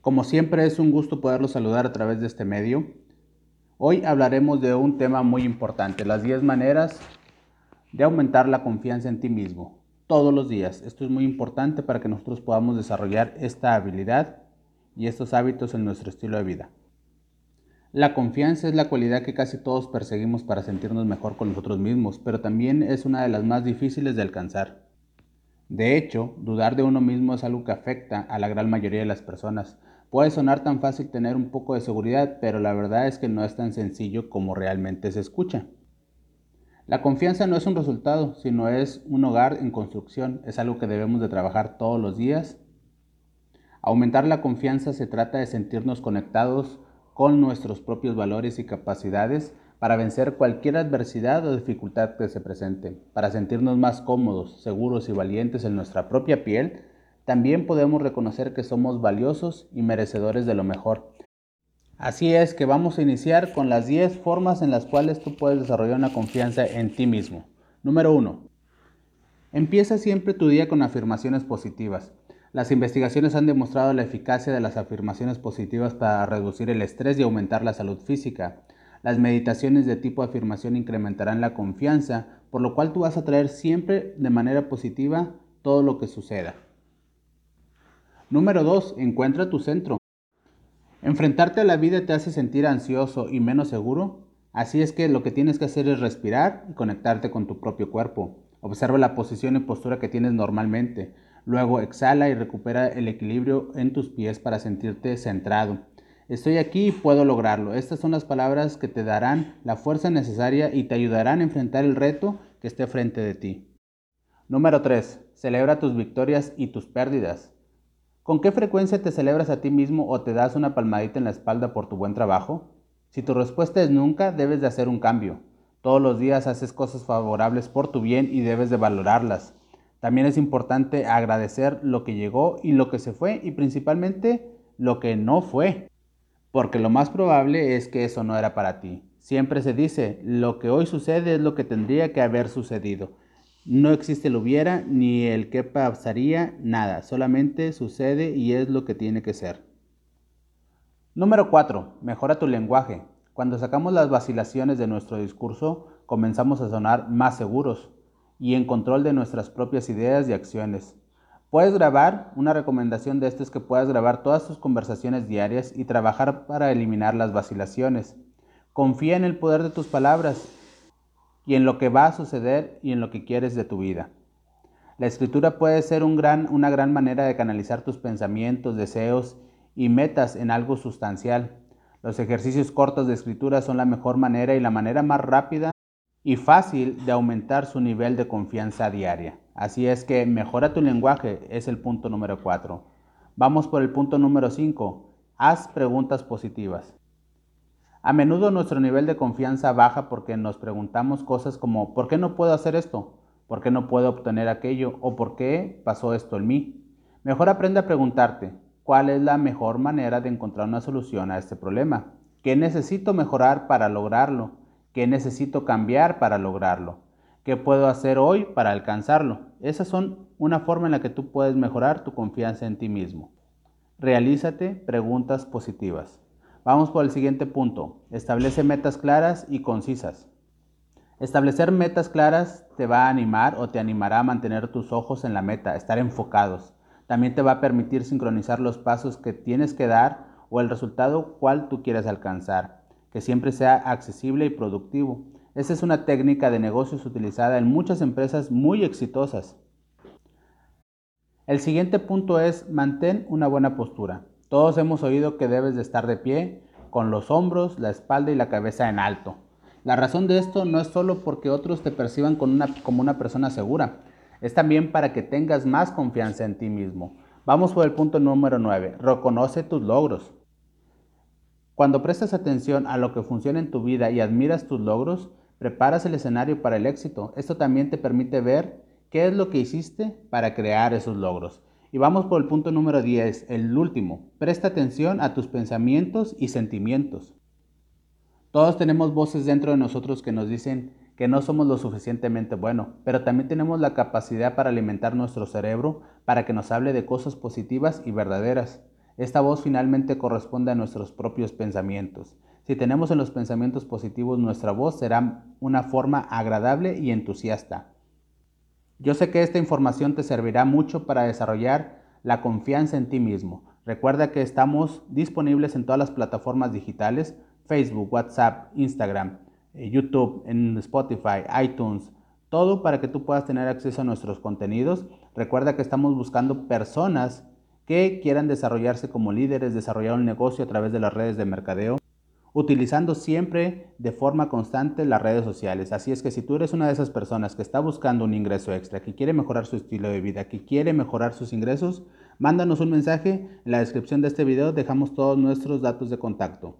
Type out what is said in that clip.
Como siempre es un gusto poderlos saludar a través de este medio. Hoy hablaremos de un tema muy importante, las 10 maneras de aumentar la confianza en ti mismo todos los días. Esto es muy importante para que nosotros podamos desarrollar esta habilidad y estos hábitos en nuestro estilo de vida. La confianza es la cualidad que casi todos perseguimos para sentirnos mejor con nosotros mismos, pero también es una de las más difíciles de alcanzar. De hecho, dudar de uno mismo es algo que afecta a la gran mayoría de las personas. Puede sonar tan fácil tener un poco de seguridad, pero la verdad es que no es tan sencillo como realmente se escucha. La confianza no es un resultado, sino es un hogar en construcción, es algo que debemos de trabajar todos los días. Aumentar la confianza se trata de sentirnos conectados con nuestros propios valores y capacidades para vencer cualquier adversidad o dificultad que se presente, para sentirnos más cómodos, seguros y valientes en nuestra propia piel, también podemos reconocer que somos valiosos y merecedores de lo mejor. Así es que vamos a iniciar con las 10 formas en las cuales tú puedes desarrollar una confianza en ti mismo. Número 1. Empieza siempre tu día con afirmaciones positivas. Las investigaciones han demostrado la eficacia de las afirmaciones positivas para reducir el estrés y aumentar la salud física. Las meditaciones de tipo afirmación incrementarán la confianza, por lo cual tú vas a traer siempre de manera positiva todo lo que suceda. Número 2. Encuentra tu centro. Enfrentarte a la vida te hace sentir ansioso y menos seguro, así es que lo que tienes que hacer es respirar y conectarte con tu propio cuerpo. Observa la posición y postura que tienes normalmente. Luego exhala y recupera el equilibrio en tus pies para sentirte centrado. Estoy aquí y puedo lograrlo. Estas son las palabras que te darán la fuerza necesaria y te ayudarán a enfrentar el reto que esté frente de ti. Número 3. Celebra tus victorias y tus pérdidas. ¿Con qué frecuencia te celebras a ti mismo o te das una palmadita en la espalda por tu buen trabajo? Si tu respuesta es nunca, debes de hacer un cambio. Todos los días haces cosas favorables por tu bien y debes de valorarlas. También es importante agradecer lo que llegó y lo que se fue y principalmente lo que no fue porque lo más probable es que eso no era para ti. Siempre se dice, lo que hoy sucede es lo que tendría que haber sucedido. No existe el hubiera ni el que pasaría, nada, solamente sucede y es lo que tiene que ser. Número 4. Mejora tu lenguaje. Cuando sacamos las vacilaciones de nuestro discurso, comenzamos a sonar más seguros y en control de nuestras propias ideas y acciones. Puedes grabar, una recomendación de esto es que puedas grabar todas tus conversaciones diarias y trabajar para eliminar las vacilaciones. Confía en el poder de tus palabras y en lo que va a suceder y en lo que quieres de tu vida. La escritura puede ser una gran manera de canalizar tus pensamientos, deseos y metas en algo sustancial. Los ejercicios cortos de escritura son la mejor manera y la manera más rápida y fácil de aumentar su nivel de confianza diaria. Así es que mejora tu lenguaje, es el punto número 4. Vamos por el punto número 5. Haz preguntas positivas. A menudo nuestro nivel de confianza baja porque nos preguntamos cosas como ¿por qué no puedo hacer esto? ¿Por qué no puedo obtener aquello? ¿O por qué pasó esto en mí? Mejor aprende a preguntarte cuál es la mejor manera de encontrar una solución a este problema. ¿Qué necesito mejorar para lograrlo? ¿Qué necesito cambiar para lograrlo? ¿Qué puedo hacer hoy para alcanzarlo? Esas son una forma en la que tú puedes mejorar tu confianza en ti mismo. Realízate preguntas positivas. Vamos por el siguiente punto. Establece metas claras y concisas. Establecer metas claras te va a animar o te animará a mantener tus ojos en la meta, estar enfocados. También te va a permitir sincronizar los pasos que tienes que dar o el resultado cual tú quieres alcanzar, que siempre sea accesible y productivo. Esta es una técnica de negocios utilizada en muchas empresas muy exitosas. El siguiente punto es mantén una buena postura. Todos hemos oído que debes de estar de pie, con los hombros, la espalda y la cabeza en alto. La razón de esto no es solo porque otros te perciban como una persona segura, es también para que tengas más confianza en ti mismo. Vamos por el punto número 9. Reconoce tus logros. Cuando prestas atención a lo que funciona en tu vida y admiras tus logros, preparas el escenario para el éxito. Esto también te permite ver qué es lo que hiciste para crear esos logros. Y vamos por el punto número 10, el último. Presta atención a tus pensamientos y sentimientos. Todos tenemos voces dentro de nosotros que nos dicen que no somos lo suficientemente buenos, pero también tenemos la capacidad para alimentar nuestro cerebro para que nos hable de cosas positivas y verdaderas. Esta voz finalmente corresponde a nuestros propios pensamientos. Si tenemos en los pensamientos positivos, nuestra voz será una forma agradable y entusiasta. Yo sé que esta información te servirá mucho para desarrollar la confianza en ti mismo. Recuerda que estamos disponibles en todas las plataformas digitales, Facebook, WhatsApp, Instagram, eh, YouTube, en Spotify, iTunes, todo para que tú puedas tener acceso a nuestros contenidos. Recuerda que estamos buscando personas que quieran desarrollarse como líderes, desarrollar un negocio a través de las redes de mercadeo, utilizando siempre de forma constante las redes sociales. Así es que si tú eres una de esas personas que está buscando un ingreso extra, que quiere mejorar su estilo de vida, que quiere mejorar sus ingresos, mándanos un mensaje. En la descripción de este video dejamos todos nuestros datos de contacto.